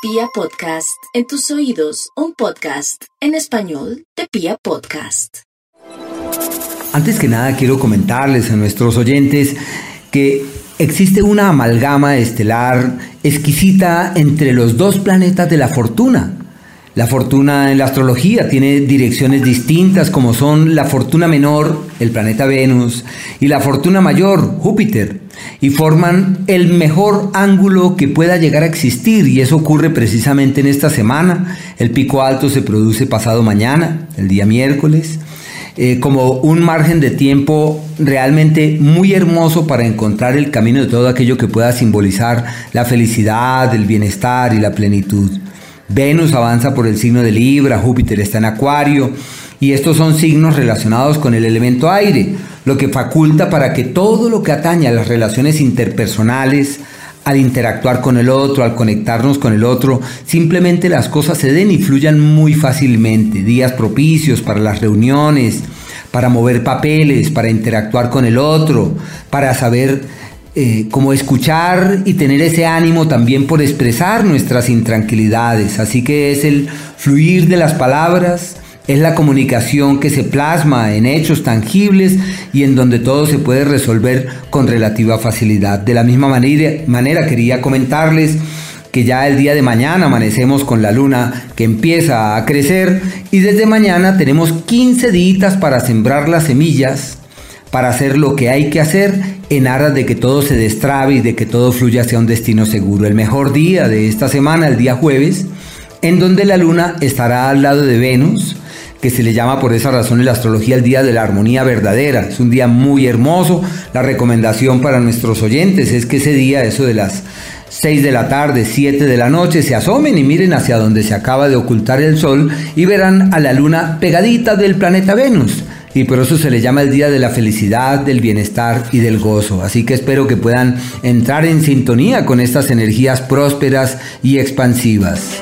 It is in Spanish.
Pia Podcast, en tus oídos, un podcast en español de Pia Podcast. Antes que nada quiero comentarles a nuestros oyentes que existe una amalgama estelar exquisita entre los dos planetas de la fortuna. La fortuna en la astrología tiene direcciones distintas como son la fortuna menor, el planeta Venus, y la fortuna mayor, Júpiter, y forman el mejor ángulo que pueda llegar a existir y eso ocurre precisamente en esta semana. El pico alto se produce pasado mañana, el día miércoles. Eh, como un margen de tiempo realmente muy hermoso para encontrar el camino de todo aquello que pueda simbolizar la felicidad, el bienestar y la plenitud. Venus avanza por el signo de Libra, Júpiter está en Acuario y estos son signos relacionados con el elemento aire, lo que faculta para que todo lo que atañe a las relaciones interpersonales, al interactuar con el otro, al conectarnos con el otro, simplemente las cosas se den y fluyan muy fácilmente. Días propicios para las reuniones, para mover papeles, para interactuar con el otro, para saber eh, como escuchar y tener ese ánimo también por expresar nuestras intranquilidades. Así que es el fluir de las palabras, es la comunicación que se plasma en hechos tangibles y en donde todo se puede resolver con relativa facilidad. De la misma manera, quería comentarles que ya el día de mañana amanecemos con la luna que empieza a crecer y desde mañana tenemos 15 días para sembrar las semillas, para hacer lo que hay que hacer en aras de que todo se destrabe y de que todo fluya hacia un destino seguro. El mejor día de esta semana, el día jueves, en donde la luna estará al lado de Venus, que se le llama por esa razón en la astrología el día de la armonía verdadera. Es un día muy hermoso. La recomendación para nuestros oyentes es que ese día, eso de las 6 de la tarde, 7 de la noche, se asomen y miren hacia donde se acaba de ocultar el sol y verán a la luna pegadita del planeta Venus y por eso se le llama el día de la felicidad, del bienestar y del gozo. Así que espero que puedan entrar en sintonía con estas energías prósperas y expansivas.